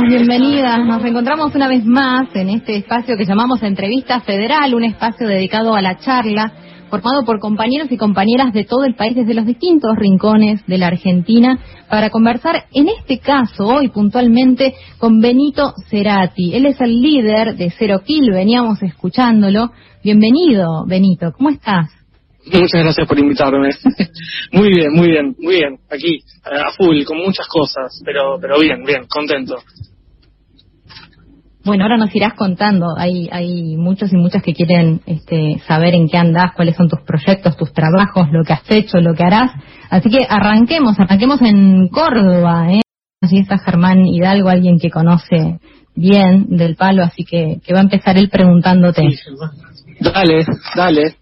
bienvenidos, bienvenidas. Nos reencontramos una vez más en este espacio que llamamos Entrevista Federal, un espacio dedicado a la charla, formado por compañeros y compañeras de todo el país desde los distintos rincones de la Argentina, para conversar en este caso, hoy puntualmente, con Benito Cerati. Él es el líder de Cero Kill, veníamos escuchándolo. Bienvenido, Benito, ¿cómo estás? Muchas gracias por invitarme. muy bien, muy bien, muy bien. Aquí, a full, con muchas cosas, pero, pero bien, bien, contento. Bueno, ahora nos irás contando. Hay, hay muchos y muchas que quieren este, saber en qué andás, cuáles son tus proyectos, tus trabajos, lo que has hecho, lo que harás. Así que arranquemos, arranquemos en Córdoba. ¿eh? Así está Germán Hidalgo, alguien que conoce bien del palo, así que, que va a empezar él preguntándote. Dale, dale.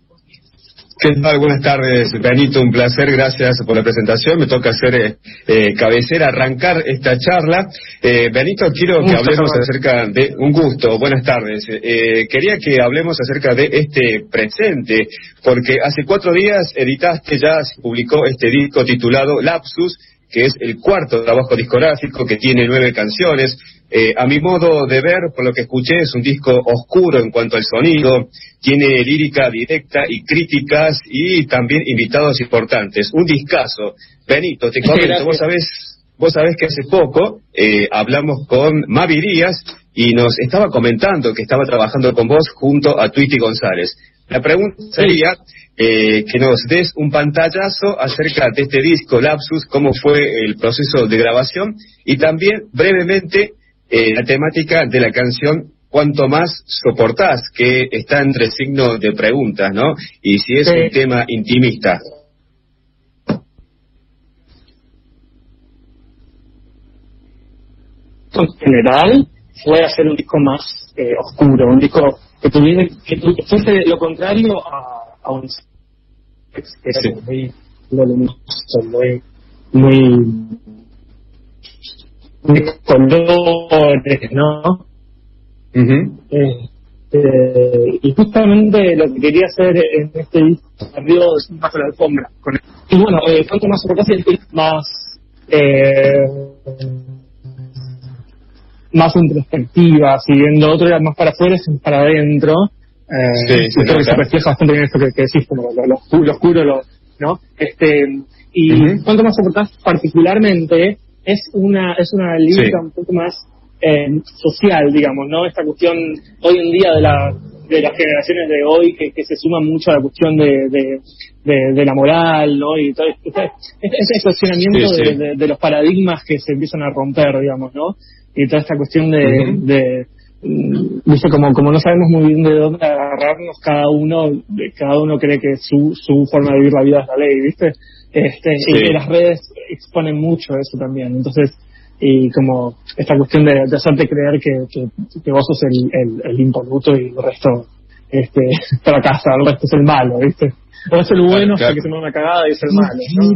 ¿Qué tal? Buenas tardes, Benito. Un placer, gracias por la presentación. Me toca hacer eh, eh, cabecera, arrancar esta charla. Eh, Benito, quiero que hablemos acerca de un gusto. Buenas tardes. quería que hablemos acerca de este presente, porque hace cuatro días editaste, ya se publicó este disco titulado Lapsus, que es el cuarto trabajo discográfico que tiene nueve canciones. Eh, a mi modo de ver, por lo que escuché, es un disco oscuro en cuanto al sonido, tiene lírica directa y críticas y también invitados importantes. Un discazo. Benito, te comento, vos sabés, vos sabés que hace poco eh, hablamos con Mavi Díaz y nos estaba comentando que estaba trabajando con vos junto a Twitty González. La pregunta sería eh, que nos des un pantallazo acerca de este disco Lapsus, cómo fue el proceso de grabación y también brevemente eh, la temática de la canción cuanto más soportás, que está entre signos de preguntas, ¿no? Y si es un tema intimista. En general, fue hacer un disco más eh, oscuro, un disco que tuviera, que fuese lo contrario a, a un sí. muy muy, muy de colores, ¿no? este, y justamente lo que quería hacer en este disco salió bajo la alfombra. Con y bueno, eh, cuanto más soportación, más eh, más introspectiva, siguiendo otro era más para afuera, es para adentro. Eh, sí, creo que se refleja bastante bien esto que, que decís, como lo, lo, lo oscuro, lo, ¿no? Este, y cuanto más soportás particularmente es una es una lírica un poco más eh, social, digamos, ¿no? Esta cuestión hoy en día de la de las generaciones de hoy que, que se suma mucho a la cuestión de, de, de, la moral, ¿no? Y todo este, este cuestionamiento De, de, los paradigmas que se empiezan a romper, digamos, ¿no? Y toda esta cuestión de, de dice mm, como como no sabemos muy bien de dónde agarrarnos cada uno cada uno cree que su su forma de vivir la vida es la ley viste este y las redes exponen mucho eso también. Entonces, y como esta cuestión de, hacerte creer que, que, vos sos el, el, el, impoluto y el resto este fracasa, el resto es el malo, ¿viste? Vos es el bueno claro, que se me una cagada y es el malo, ¿no?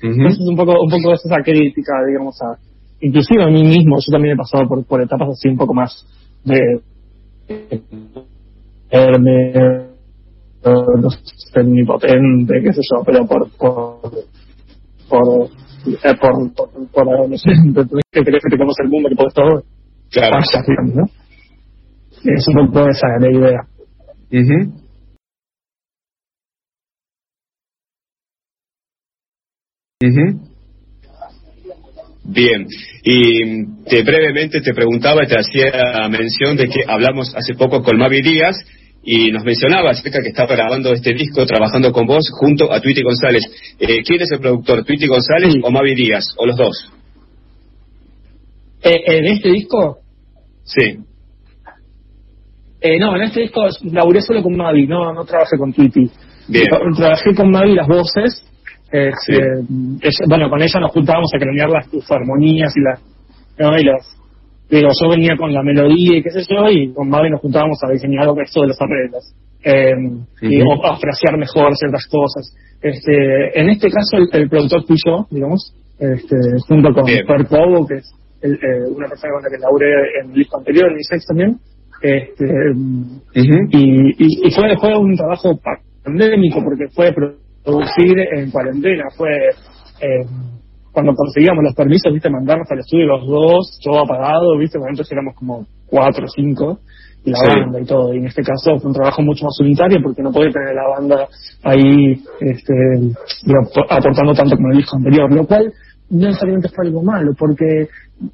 Entonces un poco, un poco esa crítica, digamos, a, inclusive a mí mismo, yo también he pasado por, por etapas así un poco más de verme no sé, omnipotente, qué sé yo, pero por, por, por eh, por, por, por no sé, que crees que te conoce el mundo, que puedes todo. Claro. ¿no? Es un poco esa la idea. Uh Bien, y te, brevemente te preguntaba, te hacía mención de que hablamos hace poco con Mavi Díaz, y nos mencionaba acerca que estaba grabando este disco trabajando con vos junto a Twitty González. Eh, ¿Quién es el productor, Twitty González o Mavi Díaz, o los dos? Eh, ¿En este disco? Sí. Eh, no, en este disco laburé solo con Mavi, no, no trabajé con Twitty. Bien. Trabajé con Mavi las voces. Sí. bueno, con ella nos juntábamos a cranear las tus armonías y las, ¿no? y las pero yo venía con la melodía y qué sé yo, y con Mavi nos juntábamos a diseñar algo esto de los arreglos. Eh, y a frasear mejor ciertas cosas. Este, en este caso, el, productor fui yo, digamos, este, junto con Per Cobo, que es el, eh, una persona con la que laburé en el disco anterior, en mi sex también. Este, y, y, fue, fue un trabajo pandémico porque fue producir en cuarentena, fue eh, cuando conseguíamos los permisos, viste, mandarnos al estudio los dos, todo apagado, viste, bueno, entonces éramos como cuatro o cinco, y la banda y todo, y en este caso fue un trabajo mucho más unitario porque no podía tener la banda ahí, este, aportando tanto como el disco anterior, lo cual no necesariamente fue algo malo, porque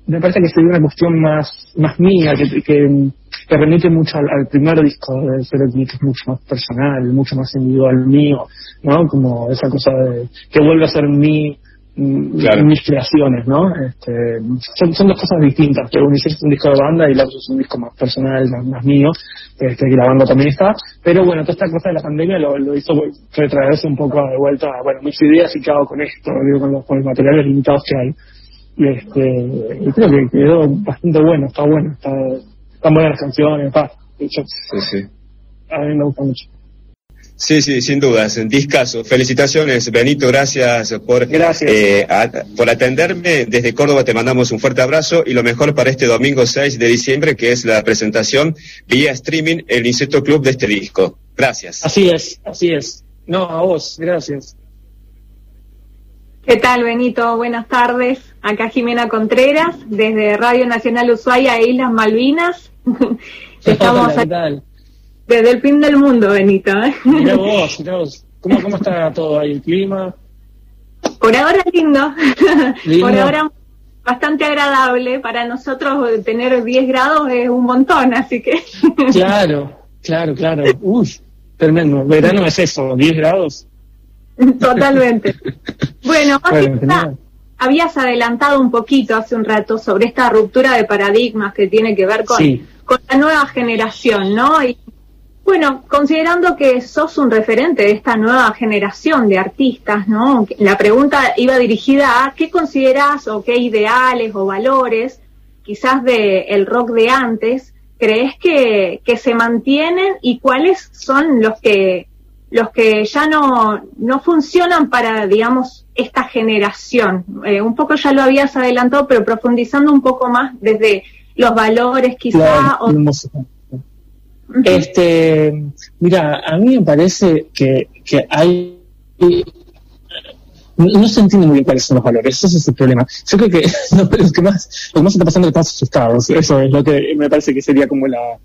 me parece que sería una cuestión más, más mía, que, que, remite mucho al, primer disco de Zero que es mucho más personal, mucho más individual mío, ¿no? Como esa cosa de que vuelve a ser mi mis creaciones, ¿no? Este, son, dos cosas distintas, pero uno es un disco de banda y la otro es un disco más personal, más, mío, este, que la banda también está, pero bueno, toda esta cosa de la pandemia lo, hizo retraerse un poco de vuelta, bueno, mis ideas y qué hago con esto, digo, con los, con los materiales limitados que hay. Y este, creo que quedó bastante bueno, está bueno, está, están buenas las canciones, está, sí, sí. a mí me gusta mucho. Sí, sí, sin dudas. En discaso. Felicitaciones, Benito. Gracias por, Eh, por atenderme. Desde Córdoba te mandamos un fuerte abrazo y lo mejor para este domingo 6 de diciembre, que es la presentación vía streaming el Insecto Club de este disco. Gracias. Así es, así es. No, a vos. Gracias. ¿Qué tal, Benito? Buenas tardes. Acá Jimena Contreras, desde Radio Nacional Ushuaia e Islas Malvinas. Estamos ¿Qué tal? Desde el fin del mundo, Benito. ¿eh? Mira vos, mira vos. ¿Cómo, ¿Cómo está todo ahí? ¿El clima? Por ahora lindo. Por ahora bastante agradable. Para nosotros tener 10 grados es un montón, así que... claro, claro, claro. Uy, tremendo. Verano es eso, 10 grados. Totalmente. bueno, bueno habías adelantado un poquito hace un rato sobre esta ruptura de paradigmas que tiene que ver con, con la nueva generación, ¿no? Y bueno, considerando que sos un referente de esta nueva generación de artistas, ¿no? La pregunta iba dirigida a qué consideras o qué ideales o valores, quizás del el rock de antes, crees que, que se mantienen y cuáles son los que los que ya no, no funcionan para, digamos, esta generación. Eh, un poco ya lo habías adelantado, pero profundizando un poco más desde los valores Este, mira, a mí me parece que, que hay no, se entiende muy bien cuáles son los valores, ese es el problema. Yo creo que lo, que más, lo que más está pasando es que estamos asustados, eso es lo que me parece que sería como la,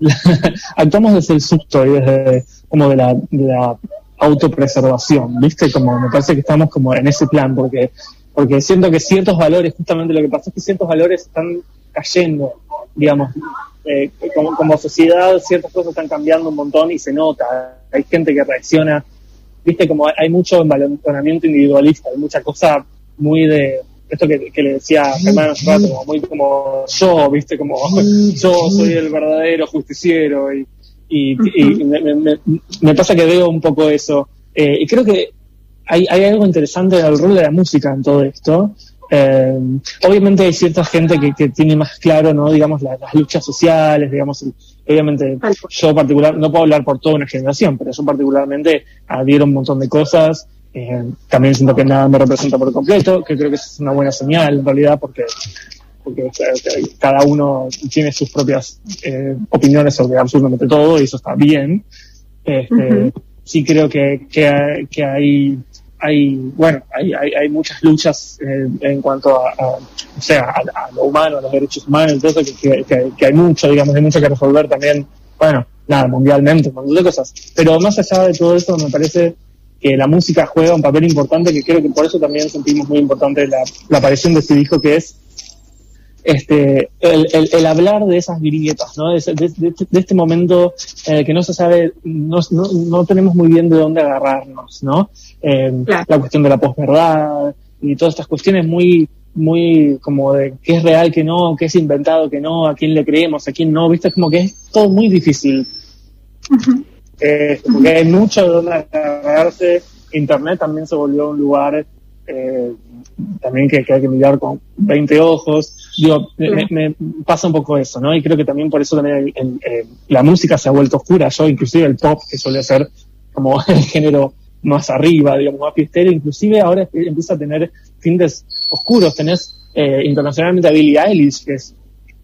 actuamos desde el susto y desde como de la, de la autopreservación, ¿viste? Como me parece que estamos como en ese plan, porque, porque siento que ciertos valores, justamente lo que pasa es que ciertos valores están cayendo, digamos, eh, como, sociedad ciertas cosas están cambiando un montón y se nota. Hay gente que reacciona, viste, como hay mucho envalonamiento individualista, hay mucha cosa muy de esto que, le decía Germán hace rato, como muy como yo, viste, como yo soy el verdadero justiciero y, y, me, pasa que veo un poco eso. Eh, y creo que hay, hay algo interesante del rol de la música en todo esto, eh, obviamente hay cierta gente que, que, tiene más claro, ¿no? Digamos, las luchas sociales, digamos, obviamente yo particular, no puedo hablar por toda una generación, pero yo particularmente adhiero un montón de cosas, eh, también siento que nada me representa por completo, que creo que es una buena señal en realidad porque, porque cada uno tiene sus propias eh, opiniones sobre absolutamente todo y eso está bien. Este, Sí creo que, que, que hay hay, bueno, hay, hay, hay muchas luchas eh, en cuanto a, o sea, a, lo humano, a los derechos humanos, entonces que, que, que, hay mucho, digamos, hay mucho que resolver también, bueno, nada, mundialmente, un montón de cosas. Pero más allá de todo eso, me parece que la música juega un papel importante, que creo que por eso también sentimos muy importante la, la aparición de este disco, que es este, el, el, hablar de esas grietas, ¿no? De, de, este momento eh, que no se sabe, no, no, no, tenemos muy bien de dónde agarrarnos, ¿no? Eh, La cuestión de la posverdad y todas estas cuestiones muy, muy como de qué es real, qué no, qué es inventado, qué no, a quién le creemos, a quién no, ¿viste? Es como que es todo muy difícil. eh, porque hay mucho de dónde agarrarse. Internet también se volvió un lugar eh, también que, hay que mirar con 20 ojos. Digo, me, pasa un poco eso, ¿no? Y creo que también por eso también la música se ha vuelto oscura. Yo, inclusive el pop, que suele ser como el género más arriba, digamos, más fiestero, inclusive ahora empieza a tener tintes oscuros. Tenés eh, internacionalmente a Billie Eilish, que es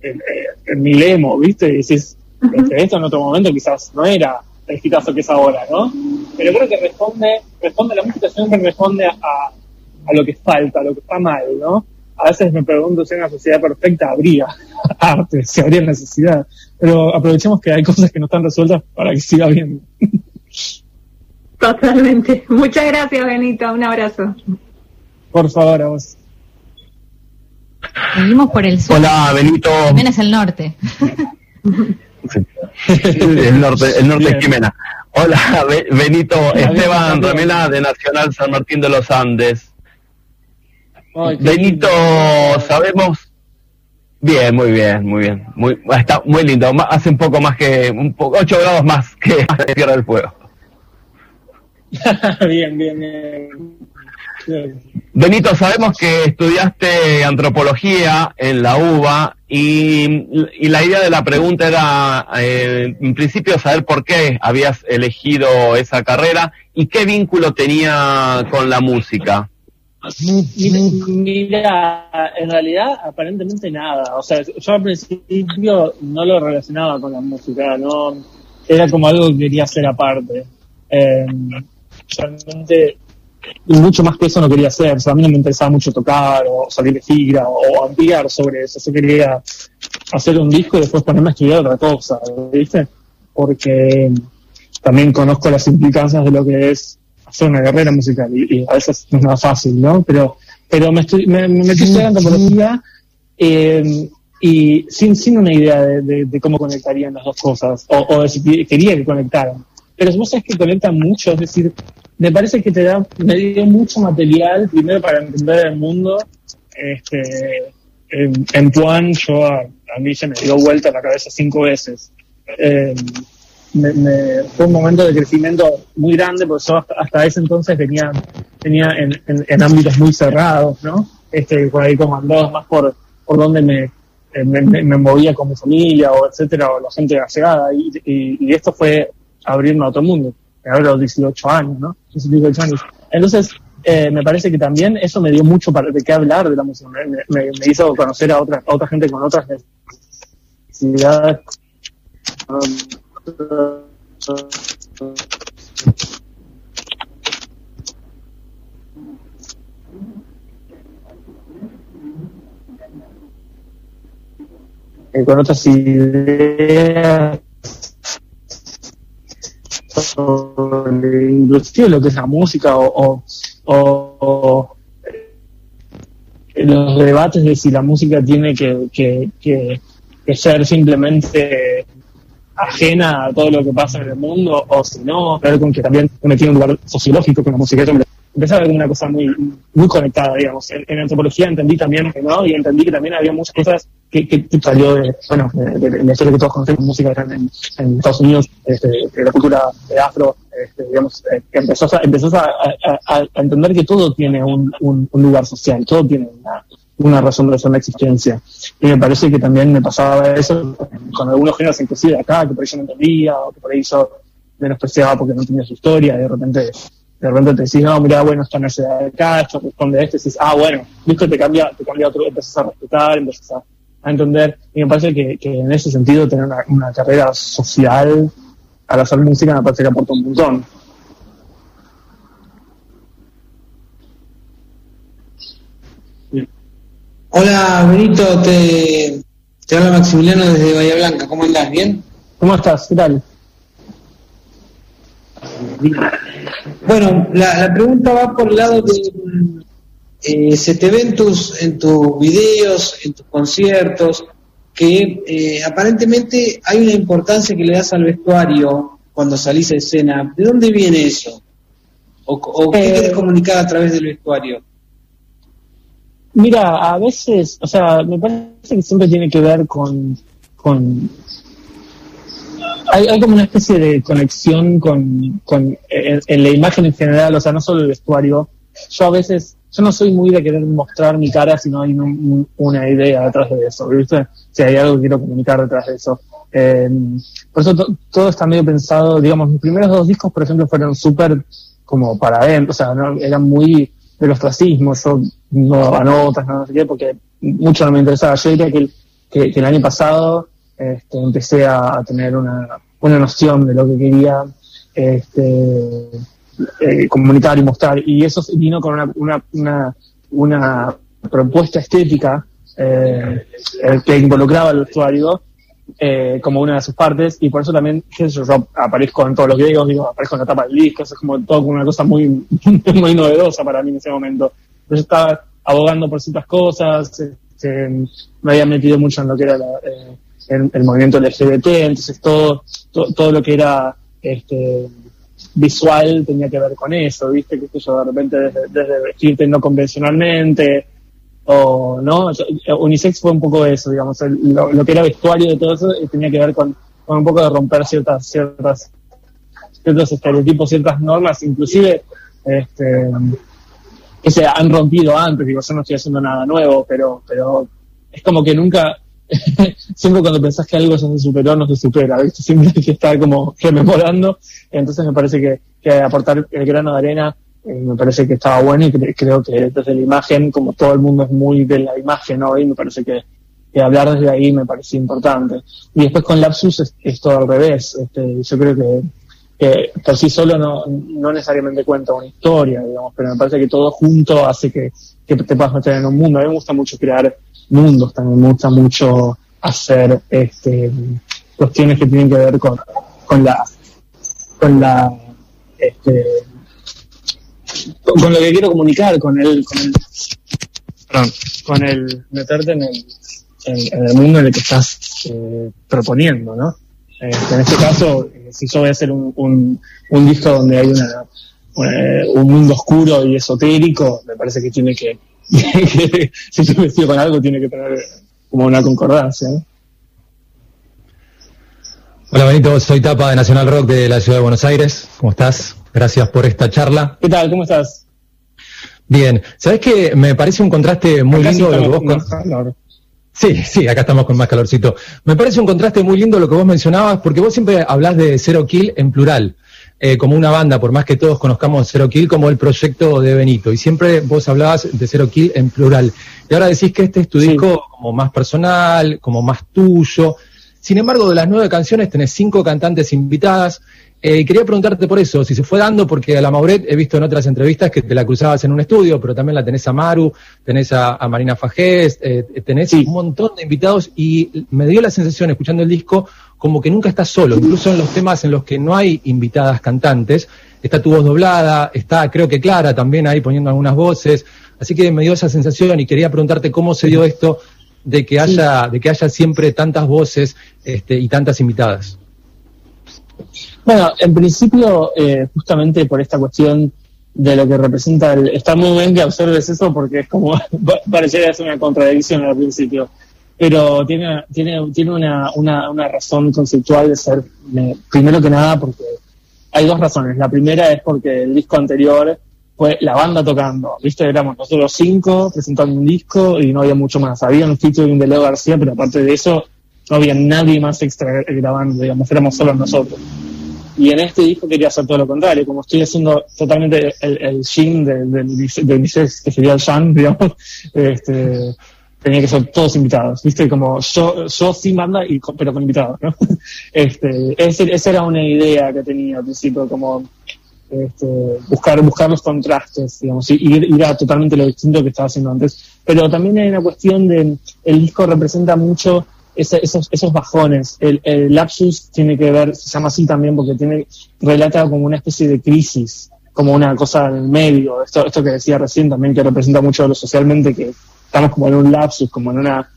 el, el, milemo, ¿viste? Y decís, este, esto en otro momento quizás no era el hitazo que es ahora, ¿no? Pero creo que responde, responde, la música siempre responde a a lo que falta, a lo que está mal, ¿no? A veces me pregunto si en una sociedad perfecta habría arte, si habría necesidad, pero aprovechemos que hay cosas que no están resueltas para que siga bien. Totalmente. Muchas gracias, Benito. Un abrazo. Por favor, a vos. Seguimos por el sur. Hola, Benito. Jimena es el norte. el norte, el norte es Jimena. Hola, Benito. Esteban Ramela de Nacional San Martín de los Andes. Benito, sabemos. Bien, muy bien, muy bien. Muy, está muy lindo. Hace un poco más que. Un poco, 8 grados más que Tierra del Fuego. bien, bien, bien. Benito, sabemos que estudiaste antropología en la UBA y, la idea de la pregunta era, eh, en principio, saber por qué habías elegido esa carrera y qué vínculo tenía con la música. Mira, en realidad aparentemente nada. O sea, yo al principio no lo relacionaba con la música, no era como algo que quería hacer aparte. Eh, realmente mucho más que eso no quería hacer. O sea, a mí no me interesaba mucho tocar o salir de gira o, ampliar sobre eso. Yo quería hacer un disco y después ponerme a estudiar otra cosa, ¿viste? Porque también conozco las implicancias de lo que es hacer una carrera musical y, a veces no es nada fácil, ¿no? Pero, pero me, estoy, me, me metí estudiando antropología eh, y sin, sin una idea de, cómo conectarían las dos cosas o, o de si quería que conectaran. Pero vos sabes que conectan mucho, es decir, me parece que te da, me dio mucho material, primero para entender el mundo, este, en, en yo a, mí se me dio vuelta la cabeza cinco veces. Eh, me, fue un momento de crecimiento muy grande, porque yo hasta, ese entonces venía, tenía en, en, ámbitos muy cerrados, ¿no? Este, por ahí comandados más por, por donde me, eh, me, me, movía con mi familia, o etcétera, o la gente llegada, y, y, esto fue abrirme a otro mundo a los 18 años, ¿no? 18 años. Entonces, eh, me parece que también eso me dio mucho para de qué hablar de la música. Me, hizo conocer a otra, otra gente con otras necesidades. Eh, con otras ideas inclusive lo que es la música o, o, los debates de si la música tiene que, que, que, ser simplemente ajena a todo lo que pasa en el mundo o si no, ver con que también me tiene un lugar sociológico con la música empecé a ver una cosa muy, muy conectada, digamos. En, antropología entendí también, ¿no? Y entendí que también había muchas cosas que, que salió de, bueno, de, la historia que todos conocemos, música en, Estados Unidos, este, de la cultura de afro, este, digamos, eh, que empezó, a, empezó a, entender que todo tiene un, un, lugar social, todo tiene una, una razón de existencia. Y me parece que también me pasaba eso con algunos géneros inclusive acá, que por ahí yo no entendía, o que por ahí yo menospreciaba porque no tenía su historia, y de repente de repente te decís, no, mira, bueno, esto no da acá, esto responde a esto, y dices, ah, bueno, listo, te cambia, te cambia otro, empiezas a respetar, empiezas a, entender, y me parece que, que, en ese sentido tener una, una, carrera social al hacer música me parece que aporta un montón. Hola, Benito, te, te habla Maximiliano desde Bahía Blanca, ¿cómo andás? ¿Bien? ¿Cómo estás? ¿Qué tal? Bueno, la, pregunta va por el lado de eh, se te ven tus, en tus videos, en tus conciertos, que eh, aparentemente hay una importancia que le das al vestuario cuando salís a escena. ¿De dónde viene eso? ¿O, qué eh, quieres comunicar a través del vestuario? Mira, a veces, o sea, me parece que siempre tiene que ver con, con hay, como una especie de conexión con, con en, la imagen en general, o sea, no solo el vestuario. Yo a veces, yo no soy muy de querer mostrar mi cara si no hay una idea detrás de eso, ¿viste? Si hay algo que quiero comunicar detrás de eso. Em, por eso todo está medio pensado, digamos, mis primeros dos discos, por ejemplo, fueron súper como para adentro, o sea, eran muy del ostracismo, yo no daba notas, no sé qué, porque mucho no me interesaba. Yo diría que, que, que el año pasado este, empecé a, tener una, una, noción de lo que quería este, eh, comunicar y mostrar. Y eso vino con una, una, propuesta estética eh, que involucraba al usuario eh, como una de sus partes y por eso también yo, aparezco en todos los videos, digo, aparezco en la tapa del disco, eso es como todo una cosa muy, muy novedosa para mí en ese momento. Yo estaba abogando por ciertas cosas, este, me había metido mucho en lo que era eh, el, movimiento LGBT, entonces todo, todo lo que era este, visual tenía que ver con eso, ¿viste? Que yo de repente desde, vestirte no convencionalmente, o no unisex fue un poco eso digamos lo, que era vestuario de todo eso eh, tenía que ver con, un poco de romper ciertas ciertas ciertos estereotipos ciertas normas inclusive este que se han rompido antes digo yo no estoy haciendo nada nuevo pero pero es como que nunca siempre cuando pensás que algo se superó no se supera ¿viste? siempre hay que estar como rememorando entonces me parece que, que aportar el grano de arena eh, me parece que estaba bueno y creo que desde la imagen, como todo el mundo es muy de la imagen hoy, me parece que, hablar desde ahí me parecía importante. Y después con Lapsus es, todo al revés. Este, yo creo que, que por sí solo no, no necesariamente cuenta una historia, digamos, pero me parece que todo junto hace que, que te puedas meter en un mundo. A mí me gusta mucho crear mundos, también me gusta mucho hacer este, cuestiones que tienen que ver con, con la, con la, este, con, lo que quiero comunicar, con el, con el, perdón, con el meterte en el, en, el mundo en el que estás eh, proponiendo, ¿no? Este, en este caso, si yo voy a hacer un, un, un disco donde hay una, eh, un mundo oscuro y esotérico, me parece que tiene que, si estoy vestido con algo, tiene que tener como una concordancia, ¿no? Hola Benito, soy Tapa de Nacional Rock de la Ciudad de Buenos Aires. ¿Cómo estás? Gracias por esta charla. ¿Qué tal? ¿Cómo estás? Bien. ¿Sabes qué? Me parece un contraste muy lindo lo que vos... Sí, sí, acá estamos con más calorcito. Me parece un contraste muy lindo lo que vos mencionabas, porque vos siempre hablás de Zero Kill en plural, eh, como una banda, por más que todos conozcamos Zero Kill como el proyecto de Benito. Y siempre vos hablabas de Zero Kill en plural. Y ahora decís que este es tu disco como más personal, como más tuyo. Sin embargo, de las nueve canciones tenés cinco cantantes invitadas. Eh, quería preguntarte por eso, si se fue dando, porque a la Mauret he visto en otras entrevistas que te la cruzabas en un estudio, pero también la tenés a Maru, tenés a, Marina Fajés, eh, tenés un montón de invitados y me dio la sensación, escuchando el disco, como que nunca estás solo, incluso en los temas en los que no hay invitadas cantantes, está tu voz doblada, está creo que Clara también ahí poniendo algunas voces, así que me dio esa sensación y quería preguntarte cómo se dio esto de que haya, de que haya siempre tantas voces este, y tantas invitadas. Bueno, en principio, eh, justamente por esta cuestión de lo que representa el... Está muy bien que observes eso porque es como, pareciera ser una contradicción al principio, pero tiene, tiene, tiene una, una, una razón conceptual de ser, primero que nada, porque hay dos razones. La primera es porque el disco anterior fue la banda tocando, ¿viste? Éramos nosotros cinco presentando un disco y no había mucho más. Había un featuring de Leo García, pero aparte de eso, no había nadie más extra grabando, digamos, éramos solo nosotros. Y en este disco quería hacer todo lo contrario, como estoy haciendo totalmente el, el Shin del de, que sería el Shan, digamos, este, tenía que ser todos invitados, ¿viste? Como yo, yo sin banda, y pero con invitados, ¿no? Este, esa era una idea que tenía al principio, como este, buscar, buscar los contrastes, digamos, y ir, totalmente lo distinto que estaba haciendo antes. Pero también hay una cuestión de, el disco representa mucho esos, esos bajones. El, el, lapsus tiene que ver, se llama así también porque tiene, relata como una especie de crisis, como una cosa en medio. Esto, esto que decía recién también que representa mucho lo socialmente, que estamos como en un lapsus, como en una,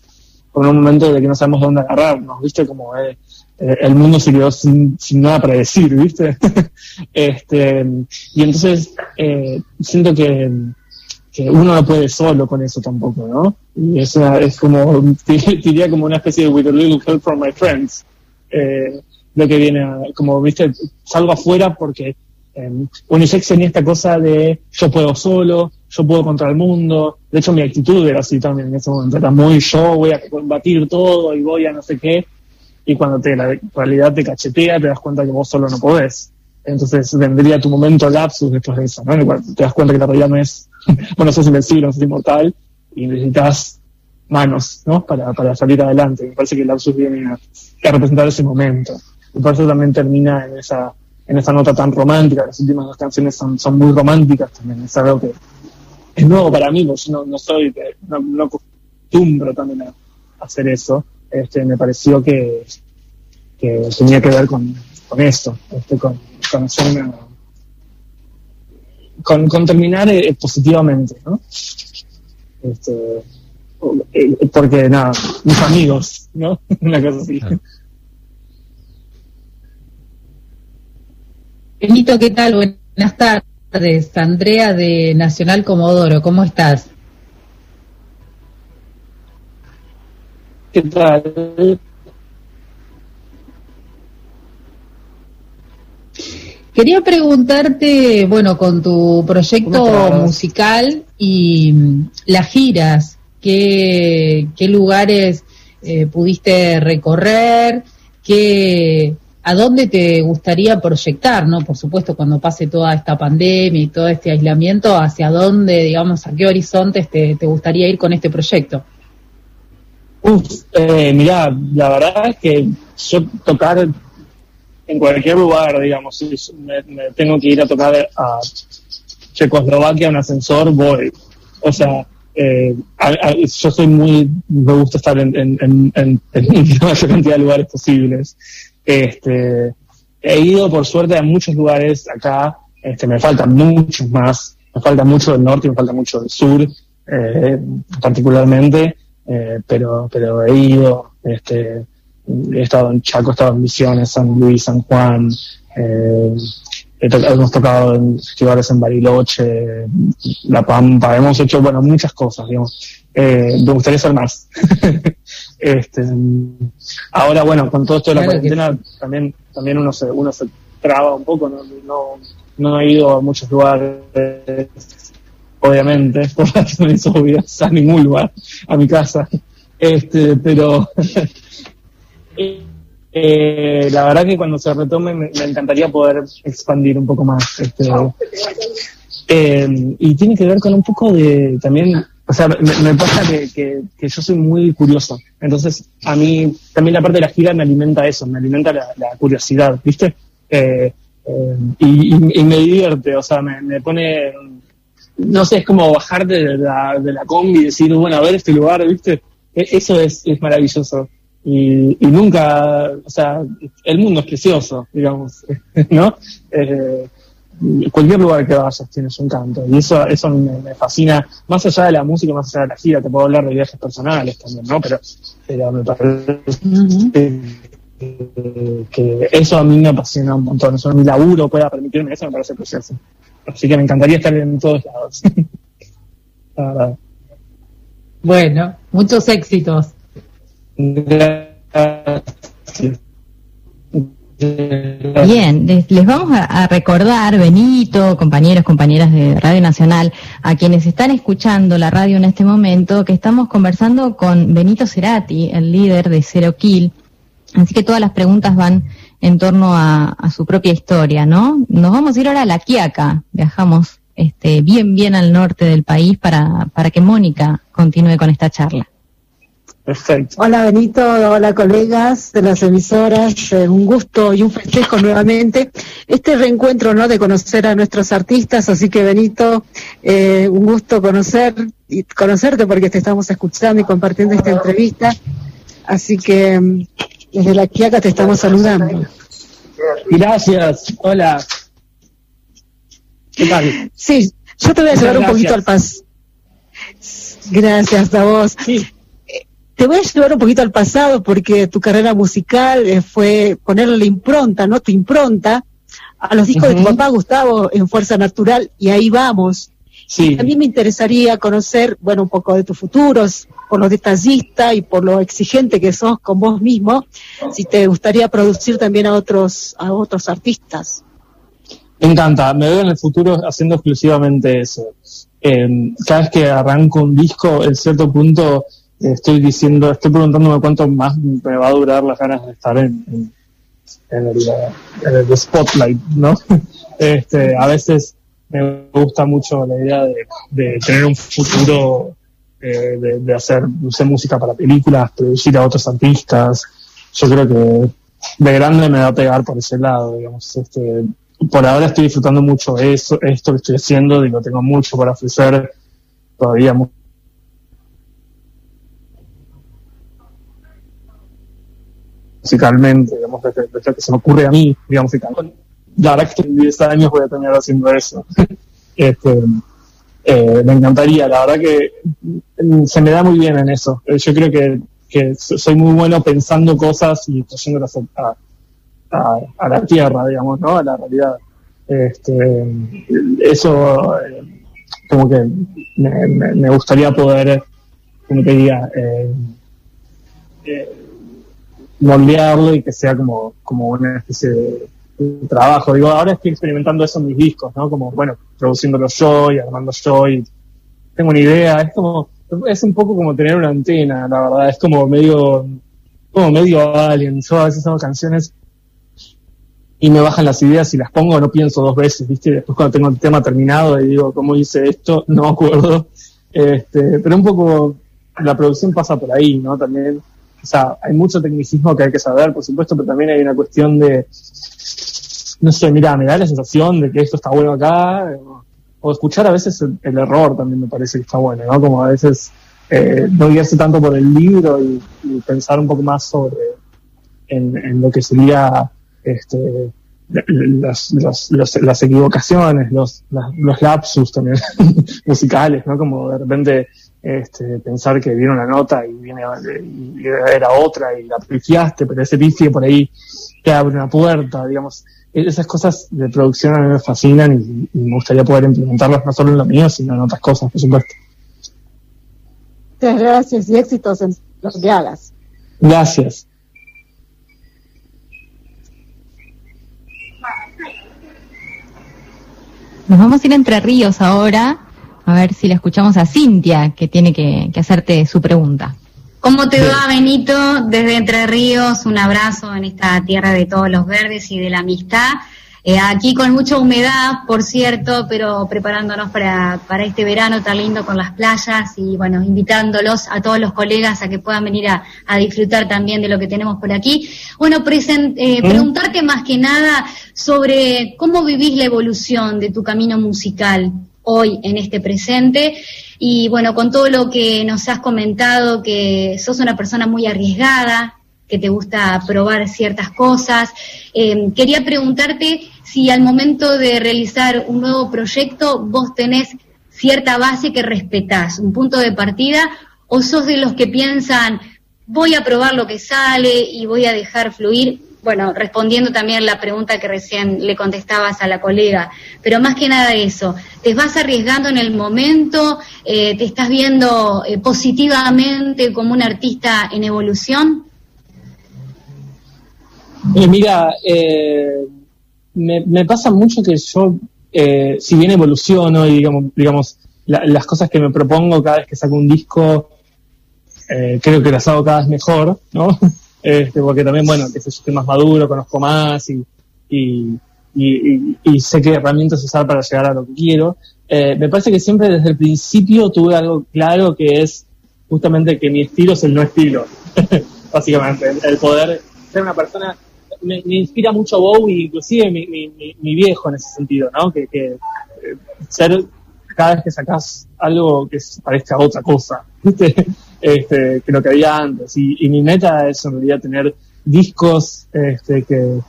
como en un momento de que no sabemos dónde agarrarnos, ¿viste? Como eh, eh, el mundo se quedó sin, sin nada para decir, ¿viste? este, y entonces, eh, siento que, que uno no puede solo con eso tampoco, ¿no? Y es, es como, diría como una especie de with a little help from my friends, eh, lo que viene, a, como, viste, salgo afuera porque eh, Unisex tenía esta cosa de yo puedo solo, yo puedo contra el mundo, de hecho mi actitud era así también en ese momento, era muy yo voy a combatir todo y voy a no sé qué, y cuando te, la realidad te cachetea te das cuenta que vos solo no podés. Entonces vendría tu momento lapsus después de eso, ¿no? te das cuenta que la realidad no es, bueno, sos invencible, sos inmortal y necesitas manos, ¿no? Para, para salir adelante. Me parece que el lapsus viene a, representar ese momento. Y por eso también termina en esa, en esta nota tan romántica, las últimas dos canciones son, son muy románticas también, es algo que es nuevo para mí, porque yo no, soy, no, no acostumbro también a hacer eso, este, me pareció que, que tenía que ver con, con esto, este, con, con hacer una, con, con terminar eh, positivamente, ¿no? Este, eh, porque nada, mis amigos, ¿no? Una cosa así. Benito, ¿qué tal? Buenas tardes. Andrea de Nacional Comodoro, ¿cómo estás? ¿Qué tal? Quería preguntarte, bueno, con tu proyecto musical y mm, las giras, ¿qué, qué lugares eh, pudiste recorrer? ¿Qué, ¿A dónde te gustaría proyectar, no? Por supuesto, cuando pase toda esta pandemia y todo este aislamiento, ¿hacia dónde, digamos, a qué horizontes te, te gustaría ir con este proyecto? Uf, eh, mirá, la verdad es que yo tocar en cualquier lugar, digamos, si me, tengo que ir a tocar a Checoslovaquia un ascensor, voy. O sea, eh, yo soy muy, me gusta estar en, en, en, la mayor cantidad de lugares posibles. Este, he ido por suerte a muchos lugares acá, este, me faltan muchos más, me falta mucho del norte, me falta mucho del sur, eh, particularmente, eh, pero, pero he ido, este, he estado en Chaco, he estado en Misiones, San Luis, San Juan, eh, hemos tocado en festivales en Bariloche, La Pampa, hemos hecho, bueno, muchas cosas, digamos. Eh, me gustaría hacer más. este, ahora, bueno, con todo esto de la cuarentena, también, también uno se, uno se traba un poco, no, no, no he ido a muchos lugares, obviamente, por razones obvias, a ningún lugar, a mi casa. Este, pero eh, la verdad que cuando se retome me, encantaría poder expandir un poco más. Este, eh, y tiene que ver con un poco de también, o sea, me, pasa que, yo soy muy curioso. Entonces, a mí también la parte de la gira me alimenta eso, me alimenta la, curiosidad, ¿viste? Eh, y, me divierte, o sea, me, pone, no sé, es como bajar de la, de la combi y decir, bueno, a ver este lugar, ¿viste? E, eso es, es maravilloso y, y, nunca, o sea, el mundo es precioso, digamos, ¿no? Eh, cualquier lugar que vayas tiene su encanto y eso eso me, fascina más allá de la música más allá de la gira te puedo hablar de viajes personales también no pero pero me parece que, eso a mí me apasiona un montón eso mi laburo pueda permitirme eso me parece precioso. Así que me encantaría estar en todos lados. Bueno muchos éxitos Bien, les, vamos a, recordar, Benito, compañeros, compañeras de Radio Nacional, a quienes están escuchando la radio en este momento, que estamos conversando con Benito Cerati, el líder de Zero Kill. Así que todas las preguntas van en torno a, su propia historia, ¿no? Nos vamos a ir ahora a La Quiaca. Viajamos este, bien, bien al norte del país para, para que Mónica continúe con esta charla. Perfecto. Hola Benito, hola colegas de las emisoras, eh, un gusto y un festejo nuevamente. Este reencuentro, ¿no? De conocer a nuestros artistas, así que Benito, eh, un gusto conocer y conocerte porque te estamos escuchando y compartiendo esta entrevista. Así que mm, desde la Quiaca te estamos saludando. Gracias, hola. ¿Qué tal? Sí, yo te voy a llevar un poquito al paso. Gracias a vos. Sí. Te voy a llevar un poquito al pasado porque tu carrera musical eh, fue ponerle la impronta, ¿no? Tu impronta a los discos de tu papá Gustavo en Fuerza Natural y ahí vamos. Sí. A mí me interesaría conocer, bueno, un poco de tus futuros, por lo detallista y por lo exigente que sos con vos mismo, si te gustaría producir también a otros, a otros artistas. Me encanta, me veo en el futuro haciendo exclusivamente eso. Eh, cada vez que arranco un disco, en cierto punto estoy diciendo, estoy preguntándome cuánto más me va a durar las ganas de estar en, en, el, spotlight, ¿no? Este, a veces me gusta mucho la idea de, tener un futuro eh, de, hacer, música para películas, producir a otros artistas. Yo creo que de grande me va a pegar por ese lado, digamos. Este, por ahora estoy disfrutando mucho eso, esto que estoy haciendo, digo, tengo mucho para ofrecer, todavía musicalmente, digamos, desde, que se me ocurre a mí, digamos, la verdad que en 10 años voy a terminar haciendo eso. este, eh, me encantaría, la verdad que mm, se me da muy bien en eso. Eh, yo creo que, que soy muy bueno pensando cosas y trayéndolas a, a, la tierra, digamos, ¿no? A la realidad. Este, eso, eh, como que me, gustaría poder, como te diga, eh, moldearlo y que sea como, como una especie de, trabajo. Digo, ahora estoy experimentando eso en mis discos, ¿no? Como, bueno, produciéndolo yo y armando yo y tengo una idea. Es como, es un poco como tener una antena, la verdad. Es como medio, como medio alien. Yo a veces hago canciones y me bajan las ideas y las pongo, no pienso dos veces, ¿viste? Después cuando tengo el tema terminado y digo, ¿cómo hice esto? No me acuerdo. Este, pero un poco la producción pasa por ahí, ¿no? También, o sea, hay mucho tecnicismo que hay que saber, por supuesto, pero también hay una cuestión de, no sé, mira, me da la sensación de que esto está bueno acá, o escuchar a veces el, error también me parece que está bueno, ¿no? Como a veces eh, no guiarse tanto por el libro y, pensar un poco más sobre en, lo que sería este las, las equivocaciones, los, los lapsus también musicales, ¿no? Como de repente este, pensar que viene una nota y viene y era otra y la pifiaste, pero ese pifie por ahí te abre una puerta, digamos esas cosas de producción a mí me fascinan y, me gustaría poder implementarlas no solo en lo mío, sino en otras cosas, por supuesto. Muchas gracias y éxitos en lo que hagas. Gracias. Nos vamos a ir Entre Ríos ahora, a ver si la escuchamos a Cintia, que tiene que hacerte su pregunta. ¿Cómo te va, Benito? Desde Entre Ríos, un abrazo en esta tierra de todos los verdes y de la amistad. Eh, aquí con mucha humedad, por cierto, pero preparándonos para, para este verano tan lindo con las playas y bueno, invitándolos a todos los colegas a que puedan venir a, disfrutar también de lo que tenemos por aquí. Bueno, eh, preguntarte más que nada sobre cómo vivís la evolución de tu camino musical hoy en este presente. Y bueno, con todo lo que nos has comentado, que sos una persona muy arriesgada, que te gusta probar ciertas cosas, em, quería preguntarte si al momento de realizar un nuevo proyecto vos tenés cierta base que respetás, un punto de partida, o sos de los que piensan, voy a probar lo que sale y voy a dejar fluir bueno, respondiendo también la pregunta que recién le contestabas a la colega, pero más que nada eso, ¿te vas arriesgando en el momento? Eh, ¿Te estás viendo eh, positivamente como un artista en evolución? Eh, mira, me, pasa mucho que yo, si bien evoluciono y digamos, digamos las cosas que me propongo cada vez que saco un disco, creo que las hago cada vez mejor, ¿no? Este, porque también, bueno, que estoy más maduro, conozco más y, y, sé qué herramientas usar para llegar a lo que quiero. Eh, me parece que siempre desde el principio tuve algo claro que es justamente que mi estilo es el no estilo, básicamente, el, poder ser una persona, me, inspira mucho Bowie, inclusive mi, mi, mi, viejo en ese sentido, ¿no? Que, que eh, ser cada vez que sacas algo que parezca otra cosa, ¿viste? Este, que lo que había antes. Y, mi meta es en tener discos este, que...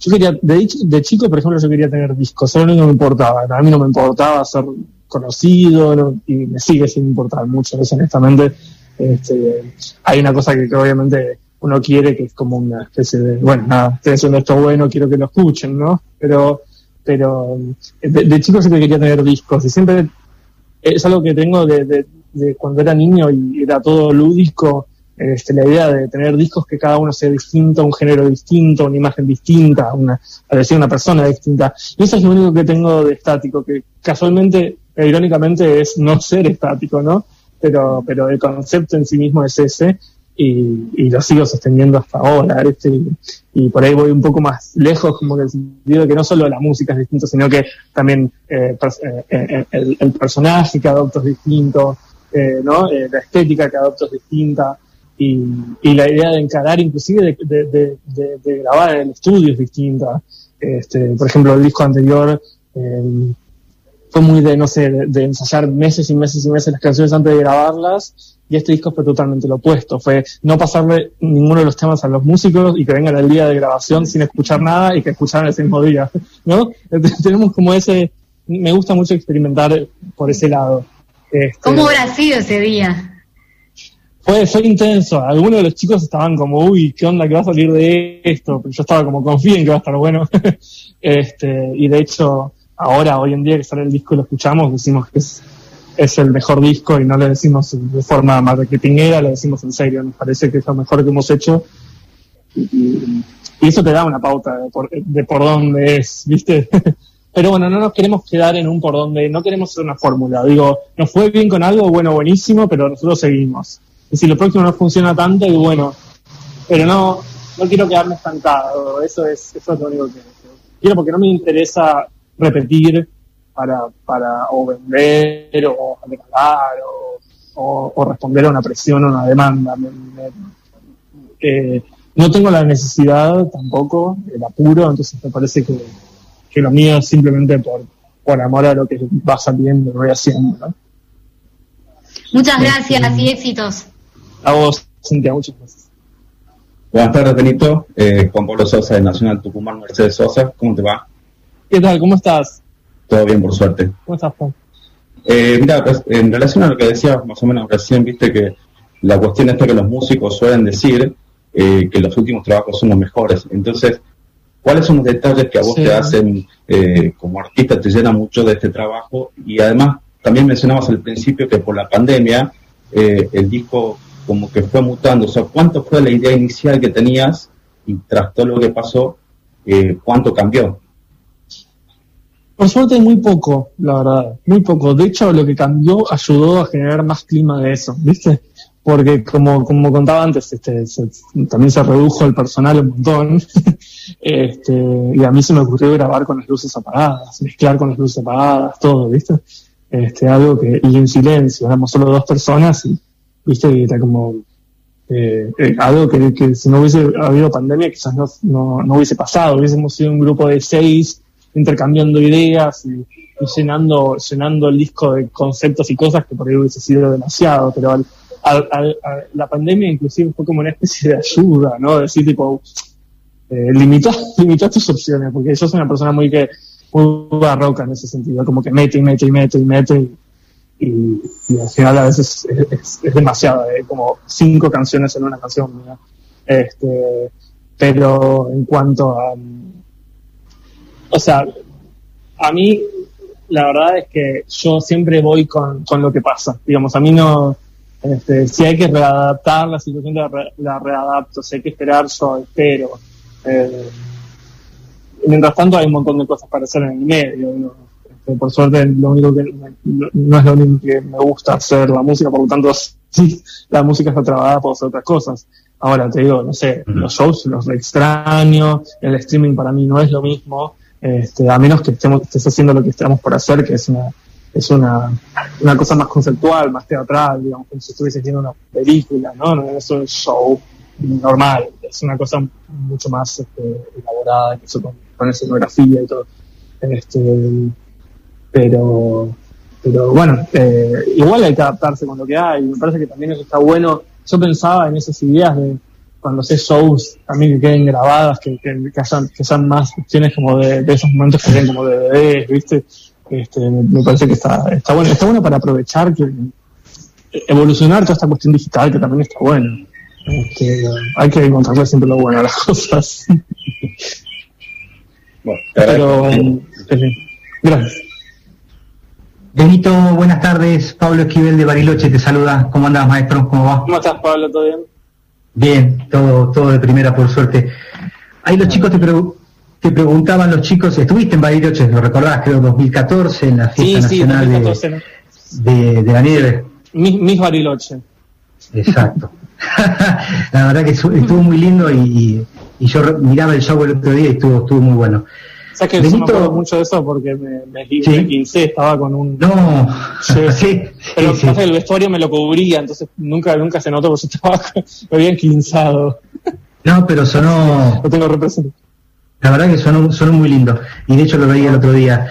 Yo quería, de, de chico, por ejemplo, yo quería tener discos, solo no me importaba, a mí no me importaba ser conocido y me sigue sin importar mucho, honestamente. Este, hay una cosa que, obviamente uno quiere que es como una especie de, bueno, nada, estoy haciendo esto bueno, quiero que lo escuchen, ¿no? Pero, pero de, de chico siempre quería tener discos y siempre es algo que tengo de cuando era niño y era todo lúdico, este, la idea de tener discos que cada uno sea distinto, un género distinto, una imagen distinta, una, parecía una persona distinta. Y eso es lo único que tengo de estático, que casualmente, e irónicamente, es no ser estático, ¿no? Pero, pero el concepto en sí mismo es ese y, y lo sigo sosteniendo hasta ahora. Este, y, por ahí voy un poco más lejos, como que el sentido de que no solo la música es distinta, sino que también eh, eh, eh, el, el, personaje que adopto es distinto, eh, ¿no? Eh, la estética que adopto es distinta y, la idea de encarar, inclusive de, de, grabar en el estudio es distinta. Este, por ejemplo, el disco anterior eh, fue muy de, no sé, de, ensayar meses y meses y meses las canciones antes de grabarlas, y este disco fue totalmente lo opuesto, fue no pasarle ninguno de los temas a los músicos y que vengan al día de grabación sin escuchar nada y que escucharan ese mismo día, ¿no? tenemos como ese, me gusta mucho experimentar por ese lado. Este, ¿Cómo habrá sido ese día? Fue, fue intenso. Algunos de los chicos estaban como, uy, ¿qué onda que va a salir de esto? Pero yo estaba como, confío en que va a estar bueno. este, y de hecho, ahora, hoy en día que sale el disco y lo escuchamos, decimos que es, es el mejor disco y no le decimos de forma marketingera, le decimos en serio. Nos parece que es lo mejor que hemos hecho. Y, eso te da una pauta de por, de por dónde es, ¿viste? Pero bueno, no nos queremos quedar en un por dónde, no queremos ser una fórmula. Digo, nos fue bien con algo, bueno, buenísimo, pero nosotros seguimos y si lo próximo no funciona tanto, y bueno, pero no, no quiero quedarme estancado, eso es, eso es lo único que quiero, porque no me interesa repetir para, para o vender o regalar o, responder a una presión o una demanda. Eh, no tengo la necesidad tampoco, el apuro, entonces me parece que, que lo mío es simplemente por, por amor a lo que va saliendo, lo voy haciendo. ¿no? Muchas gracias y éxitos. A vos, Cintia, muchas gracias. Buenas tardes, Benito. Eh, Juan Pablo Sosa de Nacional Tucumán, Mercedes Sosa. ¿Cómo te va? ¿Qué tal? ¿Cómo estás? Todo bien, por suerte. ¿Cómo estás, Juan? Eh, mira, pues, en relación a lo que decías más o menos recién, viste que la cuestión es que los músicos suelen decir eh, que los últimos trabajos son los mejores. Entonces, ¿cuáles son los detalles que a vos te hacen eh, como artista, te llenan mucho de este trabajo? Y además, también mencionabas al principio que por la pandemia eh, el disco como que fue mutando. O sea, ¿cuánto fue la idea inicial que tenías y tras todo lo que pasó, eh, cuánto cambió? Por suerte muy poco, la verdad, muy poco. De hecho, lo que cambió ayudó a generar más clima de eso, ¿viste? Porque como, como contaba antes, este, también se redujo el personal un montón. este, y a mí se me ocurrió grabar con las luces apagadas, mezclar con las luces apagadas, todo, ¿viste? Este, algo que, y en silencio, éramos solo dos personas y viste, era como eh, eh, algo que, si no hubiese habido pandemia quizás no, no, hubiese pasado, hubiésemos sido un grupo de seis intercambiando ideas y, llenando, llenando el disco de conceptos y cosas que por ahí hubiese sido demasiado, pero al, la pandemia inclusive fue como una especie de ayuda, ¿no? Decir tipo, eh, limita, limita tus opciones, porque yo soy una persona muy que, muy barroca en ese sentido, como que mete y mete y mete y mete y, y, al final a veces es, demasiado, ¿eh? como cinco canciones en una canción. Este, pero en cuanto a... O sea, a mí la verdad es que yo siempre voy con, con lo que pasa. Digamos, a mí no... Este, si hay que readaptar la situación, la, readapto. Si hay que esperar, yo espero. Eh, mientras tanto hay un montón de cosas para hacer en el medio. ¿no? por suerte lo único que no es lo único que me gusta hacer la música, por lo tanto sí, la música está trabajada por hacer otras cosas. Ahora te digo, no sé, los shows los extraño, el streaming para mí no es lo mismo, este, a menos que estemos, estés haciendo lo que estamos por hacer, que es una, es una, una cosa más conceptual, más teatral, digamos, como si estuviese haciendo una película, ¿no? No es un show normal, es una cosa mucho más este, elaborada, eso con, con escenografía y todo. Este, pero, pero bueno, eh, igual hay que adaptarse con lo que hay. Me parece que también eso está bueno. Yo pensaba en esas ideas de cuando sé shows también que queden grabadas, que, que, que, que sean más cuestiones como de, esos momentos que queden como de bebés, ¿viste? Este, me parece que está, está bueno. Está bueno para aprovechar que evolucionar toda esta cuestión digital que también está bueno. Este, hay que encontrarle siempre lo bueno a las cosas. Bueno, pero, gracias. Benito, buenas tardes. Pablo Esquivel de Bariloche te saluda. ¿Cómo andas, maestro? ¿Cómo va? ¿Cómo estás, Pablo? ¿Todo bien? Bien, todo, todo de primera, por suerte. Ahí los chicos te, te preguntaban, los chicos, estuviste en Bariloche, lo recordás, creo, 2014, en la fiesta nacional de, de, la nieve. Mis, Bariloche. Exacto. la verdad que estuvo muy lindo y, y, yo miraba el show el otro día y estuvo, estuvo muy bueno. que Benito... me acuerdo mucho de eso porque me, me, ¿Sí? estaba con un... No, sí, pero sí, el vestuario me lo cubría, entonces nunca nunca se notó porque estaba, me habían quinzado. No, pero sonó... Lo tengo representado. La verdad que sonó, sonó muy lindo, y de hecho lo veía el otro día.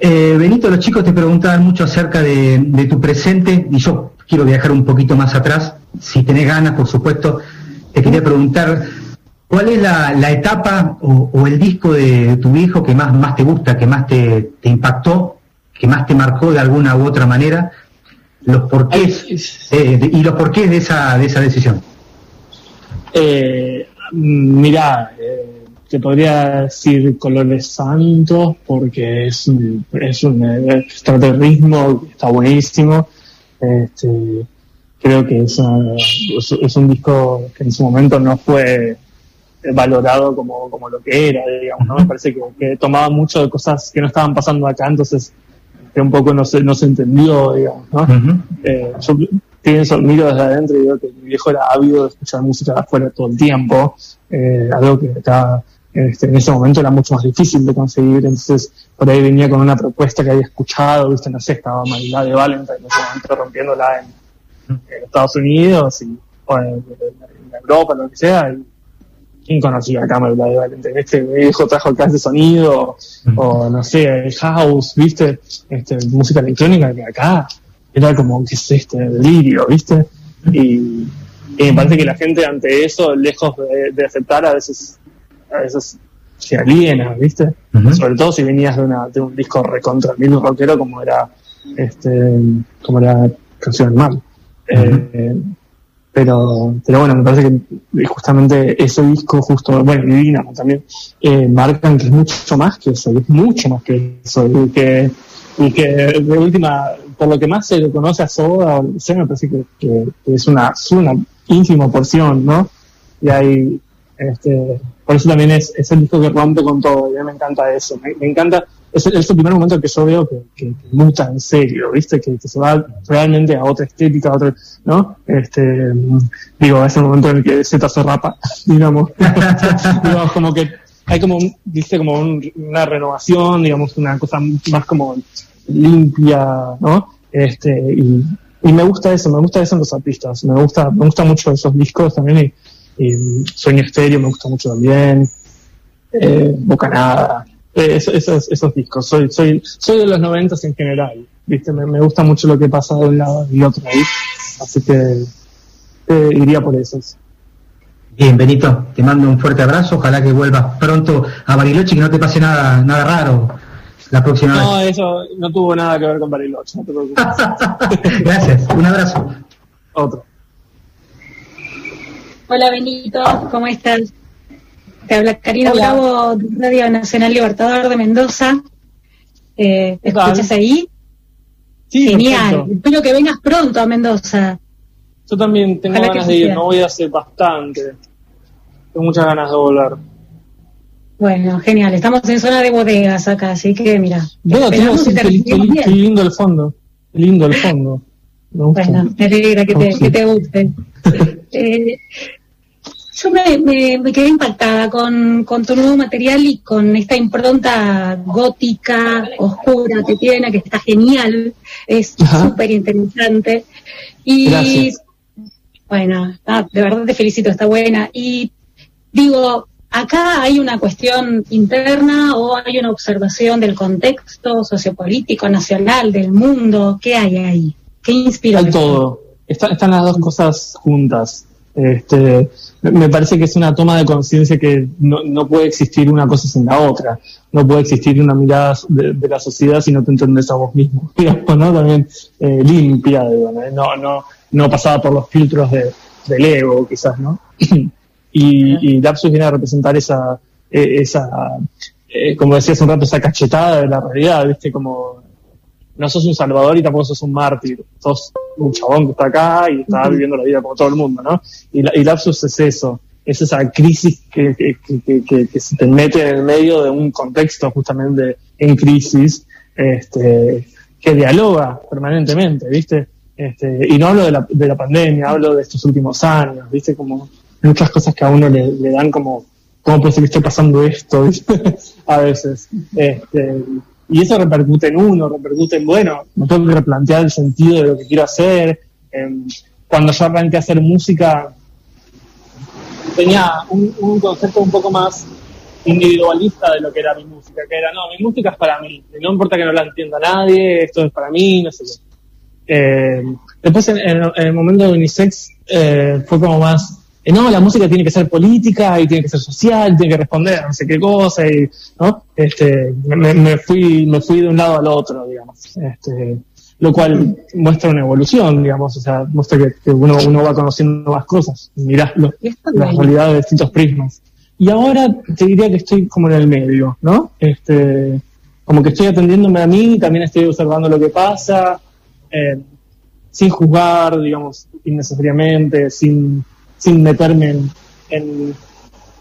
Eh, Benito, los chicos te preguntaban mucho acerca de, de tu presente, y yo quiero viajar un poquito más atrás, si tenés ganas, por supuesto, te quería preguntar ¿Cuál es la, etapa o, el disco de tu hijo que más, más te gusta, que más te, impactó, que más te marcó de alguna u otra manera? Los porqués eh, y los porqués de esa, de esa decisión. Eh, mirá, eh, te podría decir Colores Santos porque es un, es un extraterrismo, está buenísimo. Este, creo que es, es un disco que en su momento no fue valorado como, como lo que era, digamos, ¿no? Me parece que, tomaba mucho de cosas que no estaban pasando acá, entonces que un poco no se, no se entendió, digamos, ¿no? eh, yo pienso, miro desde adentro y veo que mi viejo era ávido de escuchar música de afuera todo el tiempo, eh, algo que estaba, este, en ese momento era mucho más difícil de conseguir, entonces por ahí venía con una propuesta que había escuchado, viste, no sé, estaba Marilá de Valentine en ese momento rompiéndola en, en Estados Unidos y, o en, en, Europa, lo que sea, y ¿quién conocía a Cameron de Valente? Este viejo trajo el de sonido, o no sé, el house, ¿viste? Este, música electrónica que acá era como, ¿qué es este delirio, ¿viste? Y, me parece que la gente ante eso, lejos de, aceptar, a veces, a veces se aliena, ¿viste? Sobre todo si venías de, una, de un disco recontra mil rockero como era, este, como era Canción Mal. eh, pero, pero bueno, me parece que justamente ese disco, justo, bueno, y también, eh, marcan que es mucho más que eso, es mucho más que eso, y que, y que de última, por lo que más se le conoce a Soda, me parece que, que, es una, es una ínfima porción, ¿no? Y hay, este, por eso también es, es el disco que rompe con todo, y a mí me encanta eso, me encanta es, el primer momento que yo veo que, que, muta en serio, ¿viste? Que, se va realmente a otra estética, a otro, ¿no? Este, digo, es el momento en el que Z se rapa, digamos. digamos, como que hay como, viste, como una renovación, digamos, una cosa más como limpia, ¿no? Este, y, y me gusta eso, me gusta eso en los artistas, me gusta, me gusta mucho esos discos también y, Sueño Estéreo me gusta mucho también, eh, Bocanada, eh, esos, esos discos. Soy, soy, soy de los noventas en general, ¿viste? Me, me, gusta mucho lo que pasa de un lado y otro ahí, así que eh, iría por esos. Bien, Benito, te mando un fuerte abrazo, ojalá que vuelvas pronto a Bariloche y que no te pase nada, nada raro la próxima vez. No, eso no tuvo nada que ver con Bariloche, no te preocupes. Gracias, un abrazo. Otro. Hola Benito, ¿cómo estás? Te habla Karina Bravo de Radio Nacional Libertador de Mendoza. Eh, ¿Te escuchas ahí? Sí, Genial. Espero que vengas pronto a Mendoza. Yo también tengo ganas de ir, no voy a hacer bastante. Tengo muchas ganas de volver. Bueno, genial. Estamos en zona de bodegas acá, así que mira. Bueno, tenemos qué, lindo el fondo. lindo el fondo. bueno, me alegra que te, que te guste. eh, yo me, quedé impactada con, tu nuevo material y con esta impronta gótica, oscura que tiene, que está genial, es súper interesante. Y bueno, de verdad te felicito, está buena. Y digo, acá hay una cuestión interna o hay una observación del contexto sociopolítico nacional, del mundo, ¿qué hay ahí? ¿Qué inspira? Hay todo, están las dos cosas juntas. Este, me parece que es una toma de conciencia que no, no, puede existir una cosa sin la otra. No puede existir una mirada de, la sociedad si no te entendés a vos mismo. ¿no? También eh, limpia, no, no, no pasada por los filtros de, del ego, quizás, ¿no? y, y Lapsus viene a representar esa, e, esa eh, como decía hace un rato, esa cachetada de la realidad, ¿viste? Como no sos un salvador y tampoco sos un mártir, sos un chabón que está acá y está viviendo la vida como todo el mundo, ¿no? Y, la, y Lapsus es eso, es esa crisis que, que, que, que, se te mete en el medio de un contexto justamente en crisis, este, que dialoga permanentemente, ¿viste? Este, y no hablo de la, de la pandemia, hablo de estos últimos años, ¿viste? Como muchas cosas que a uno le, le dan como ¿cómo puede ser que esté pasando esto? a veces. Este, y eso repercute en uno, repercute en, bueno, me tengo que replantear el sentido de lo que quiero hacer. cuando yo arranqué a hacer música, tenía un, concepto un poco más individualista de lo que era mi música, que era, no, mi música es para mí, no importa que no la entienda nadie, esto es para mí, no sé qué. Eh, después, en, el momento de Unisex, eh, fue como más, eh, no, la música tiene que ser política y tiene que ser social, tiene que responder a no sé qué cosa, y, ¿no? Este, me, fui, me fui de un lado al otro, digamos. Este, lo cual muestra una evolución, digamos, o sea, muestra que, uno, uno va conociendo más cosas, mirás las realidades de distintos prismas. Y ahora te diría que estoy como en el medio, ¿no? Este, como que estoy atendiéndome a mí, también estoy observando lo que pasa, eh, sin juzgar, digamos, innecesariamente, sin, sin meterme en, en,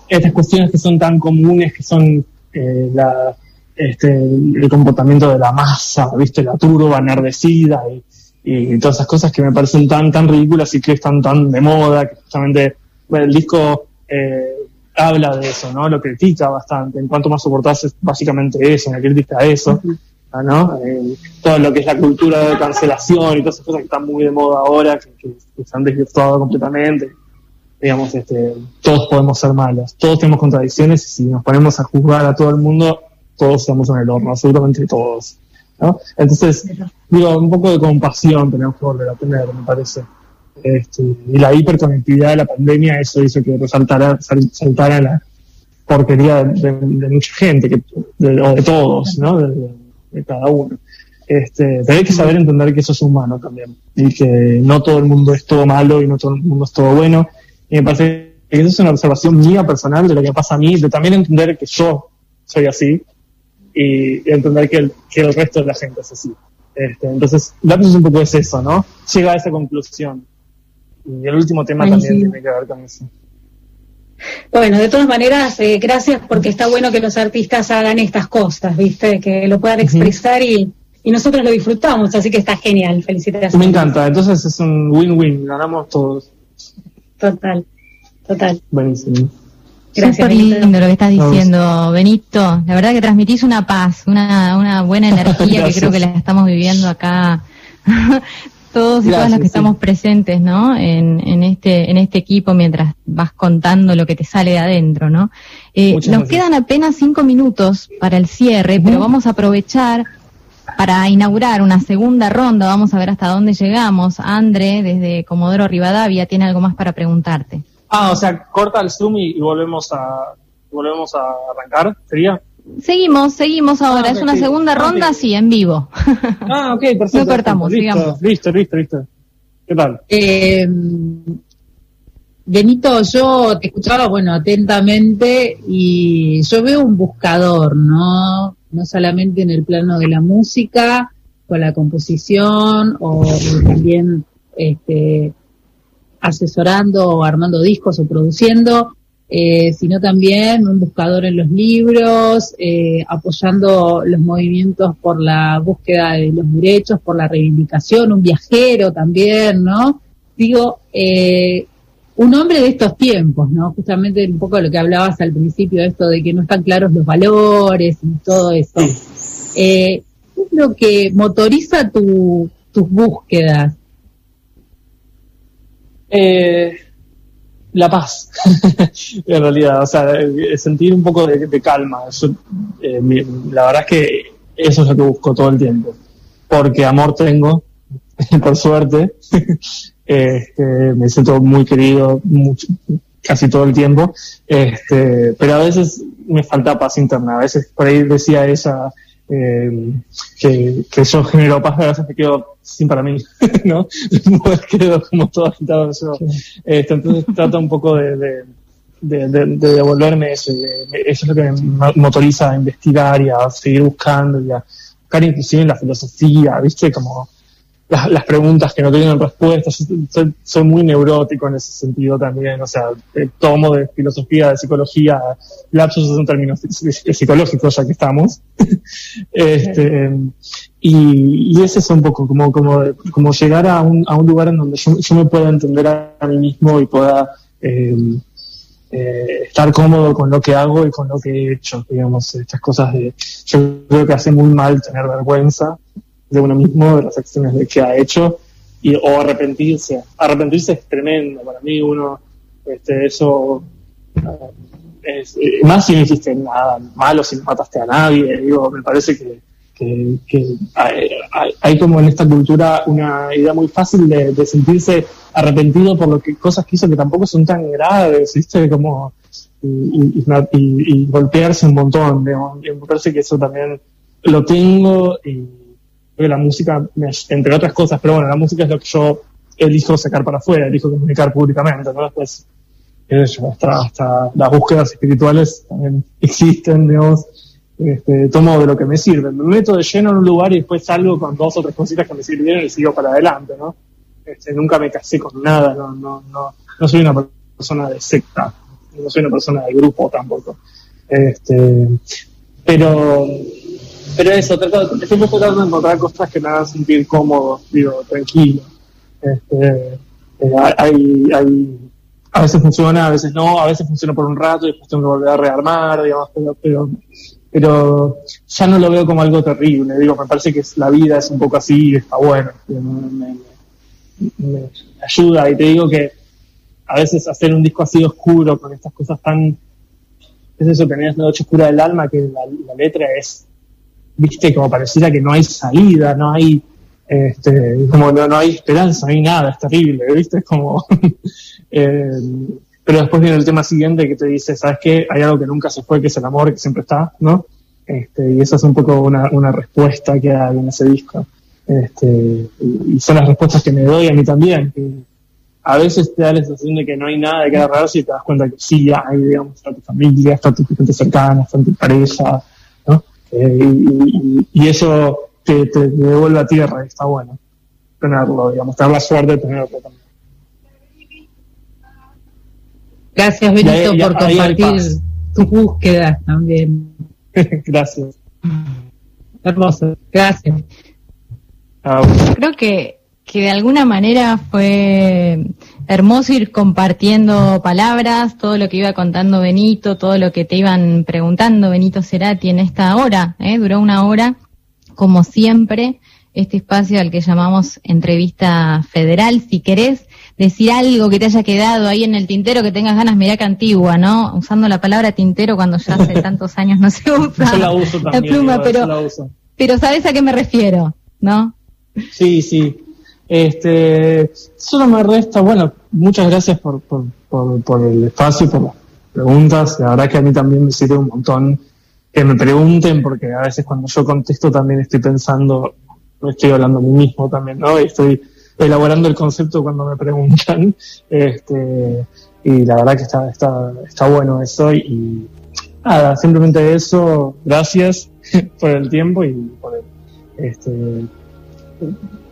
estas cuestiones que son tan comunes, que son eh, la, este, el comportamiento de la masa, viste, la turba enardecida y, y todas esas cosas que me parecen tan, tan ridículas y que están tan de moda, que justamente el disco eh, habla de eso, ¿no? Lo critica bastante. En cuanto más soportás es básicamente eso, una crítica a eso, ¿no? Eh, todo lo que es la cultura de cancelación y todas esas cosas que están muy de moda ahora, que, que, se han desvirtuado completamente. Digamos, este, todos podemos ser malos, todos tenemos contradicciones y si nos ponemos a juzgar a todo el mundo, todos estamos en el horno, absolutamente todos. ¿no? Entonces, digo, un poco de compasión tenemos que volver a tener, me parece. Este, y la hiperconectividad de la pandemia, eso hizo que resaltara, saltara la porquería de, mucha gente, que, de, o de todos, ¿no? De, cada uno. Este, pero hay que saber entender que eso es humano también, y que no todo el mundo es todo malo y no todo el mundo es todo bueno. Y me parece que eso es una observación mía personal de lo que pasa a mí, de también entender que yo soy así, y, entender que el, que el resto de la gente es así. Este, entonces, Lapsus un poco es eso, ¿no? Llega a esa conclusión. Y el último tema también tiene que ver con eso. Bueno, de todas maneras, eh, gracias porque está bueno que los artistas hagan estas cosas, ¿viste? Que lo puedan expresar y, y nosotros lo disfrutamos, así que está genial. Felicitaciones. Me encanta, entonces es un win-win, ganamos todos. Total, total. Buenísimo. Súper lindo lo que estás diciendo, Benito. La verdad que transmitís una paz, una, una buena energía que creo que la estamos viviendo acá todos y todas los que estamos presentes, ¿no? En, en, este, en este equipo mientras vas contando lo que te sale de adentro, ¿no? Eh, nos quedan apenas cinco minutos para el cierre, pero vamos a aprovechar para inaugurar una segunda ronda. Vamos a ver hasta dónde llegamos. André, desde Comodoro Rivadavia, tiene algo más para preguntarte. Ah, o sea, corta el Zoom y, volvemos a volvemos a arrancar, ¿sería? Seguimos, seguimos ahora. Ah, es una segunda ah, ronda, sí, en vivo. Ah, ok, perfecto. No cortamos, listo, Listo, listo, listo. ¿Qué tal? Eh, Benito, yo te escuchaba, bueno, atentamente y yo veo un buscador, ¿no? No solamente en el plano de la música, con la composición o también este, asesorando o armando discos o produciendo, eh, sino también un buscador en los libros, eh, apoyando los movimientos por la búsqueda de los derechos, por la reivindicación, un viajero también, ¿no? Digo, eh, un hombre de estos tiempos, ¿no? Justamente un poco lo que hablabas al principio, esto de que no están claros los valores y todo eso. ¿Qué es lo que motoriza tu, tus búsquedas? Eh, la paz, en realidad, o sea, eh, sentir un poco de, calma. Eh, la verdad es que eso es lo que busco todo el tiempo, porque amor tengo, por suerte, este, me siento muy querido casi todo el tiempo, este, pero a veces me falta paz interna, a veces por ahí decía esa eh, que, que, yo genero paz, a veces me quedo sin para mí, ¿no? quedo como todo agitado. Yo. Este, entonces trato un poco de, de, de, de devolverme eso. eso es lo que me motoriza a investigar y a seguir buscando y a buscar inclusive en la filosofía, ¿viste? Como las, preguntas que no tienen respuestas. Soy, muy neurótico en ese sentido también. O sea, tomo de filosofía, de psicología. Lapsus es un término psicológico, ya que estamos. este, y, y ese es un poco como, como, como llegar a un, a un lugar en donde yo, me pueda entender a, mí mismo y pueda, eh, eh, estar cómodo con lo que hago y con lo que he hecho, digamos, estas cosas de, yo creo que hace muy mal tener vergüenza de uno mismo, de las acciones que ha hecho, y, o arrepentirse. Arrepentirse es tremendo para mí, uno, este, eso, eh, es, eh, más si no hiciste nada malo, si no mataste a nadie, digo, me parece que, hay, como en esta cultura una idea muy fácil de, sentirse arrepentido por lo que cosas que hizo que tampoco son tan graves, ¿viste? Como, y, golpearse un montón, digamos. Me parece que eso también lo tengo y la música, entre otras cosas, pero bueno, la música es lo que yo elijo sacar para afuera, elijo comunicar públicamente, ¿no? Después, hasta, hasta las búsquedas espirituales también existen, digamos. Este, tomo de lo que me sirve. Me meto de lleno en un lugar y después salgo con dos o tres cositas que me sirvieron y sigo para adelante, ¿no? Este, nunca me casé con nada, no, no, no, no soy una persona de secta, no soy una persona de grupo tampoco. Este, pero, pero eso, trato, siempre tratando de encontrar cosas que me hagan sentir cómodo, digo, tranquilo. Este, eh, hay, hay, a veces funciona, a veces no, a veces funciona por un rato y después tengo que volver a rearmar, digamos, pero, pero, pero ya no lo veo como algo terrible, digo, me parece que la vida es un poco así y está bueno me ayuda y te digo que a veces hacer un disco así oscuro con estas cosas tan es eso tenías la noche oscura del alma que la, letra es viste como pareciera que no hay salida no hay este como no, no hay esperanza no hay nada es terrible viste es como eh, pero después viene el tema siguiente que te dice sabes qué hay algo que nunca se fue que es el amor que siempre está no este, y esa es un poco una, una respuesta que hay en ese disco este, y son las respuestas que me doy a mí también, a veces te da la sensación de que no hay nada de que agarrar si te das cuenta que sí hay, digamos, está tu familia, está tu gente cercana, está tu pareja. Eh, y, eso te, te, devuelve a tierra y está bueno tenerlo, digamos, tener la suerte de tenerlo también. Gracias, Benito, por compartir tu búsqueda también. Gracias. Hermoso, gracias. Ah, Creo que, que de alguna manera fue hermoso ir compartiendo palabras, todo lo que iba contando Benito, todo lo que te iban preguntando Benito Cerati en esta hora, ¿eh? duró una hora, como siempre, este espacio al que llamamos entrevista federal. Si querés decir algo que te haya quedado ahí en el tintero, que tengas ganas, mirá que antigua, ¿no? Usando la palabra tintero cuando ya hace tantos años no se usa la, uso también, pluma, pero, pero sabes a qué me refiero, ¿no? Sí, sí. Este, solo me resta, bueno, muchas gracias por, el espacio, por las preguntas. La verdad que a mí también me sirve un montón que me pregunten, porque a veces cuando yo contesto también estoy pensando, estoy hablando a mí mismo también, ¿no? estoy elaborando el concepto cuando me preguntan. Este, y la verdad que está, está, está bueno eso. Y nada, simplemente eso. Gracias por el tiempo y por el, este,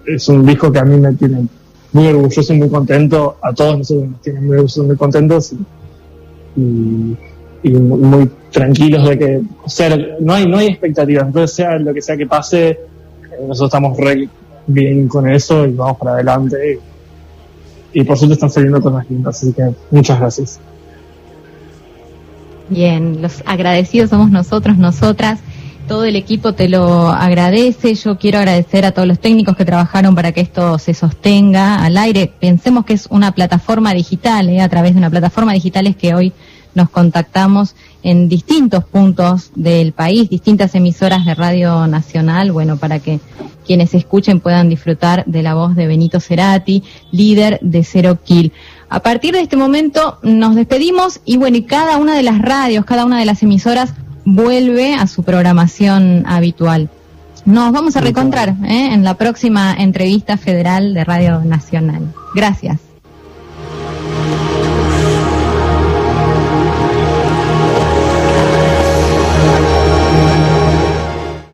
es un disco que a mí me tiene muy orgulloso y muy contento, a todos nosotros nos tienen muy orgullosos muy contentos y, muy, tranquilos de que, o sea, no hay, no hay expectativas, entonces sea lo que sea que pase, eh, nosotros estamos re bien con eso y vamos para adelante. Y, por suerte están saliendo cosas lindas, así que muchas gracias. Bien, los agradecidos somos nosotros, nosotras todo el equipo te lo agradece. Yo quiero agradecer a todos los técnicos que trabajaron para que esto se sostenga al aire. Pensemos que es una plataforma digital, ¿eh? a través de una plataforma digital es que hoy nos contactamos en distintos puntos del país, distintas emisoras de Radio Nacional, bueno, para que quienes escuchen puedan disfrutar de la voz de Benito Cerati, líder de Cero Kill. A partir de este momento nos despedimos y bueno, y cada una de las radios, cada una de las emisoras vuelve a su programación habitual. Nos vamos a recontrar ¿eh? en la próxima entrevista federal de Radio Nacional. Gracias.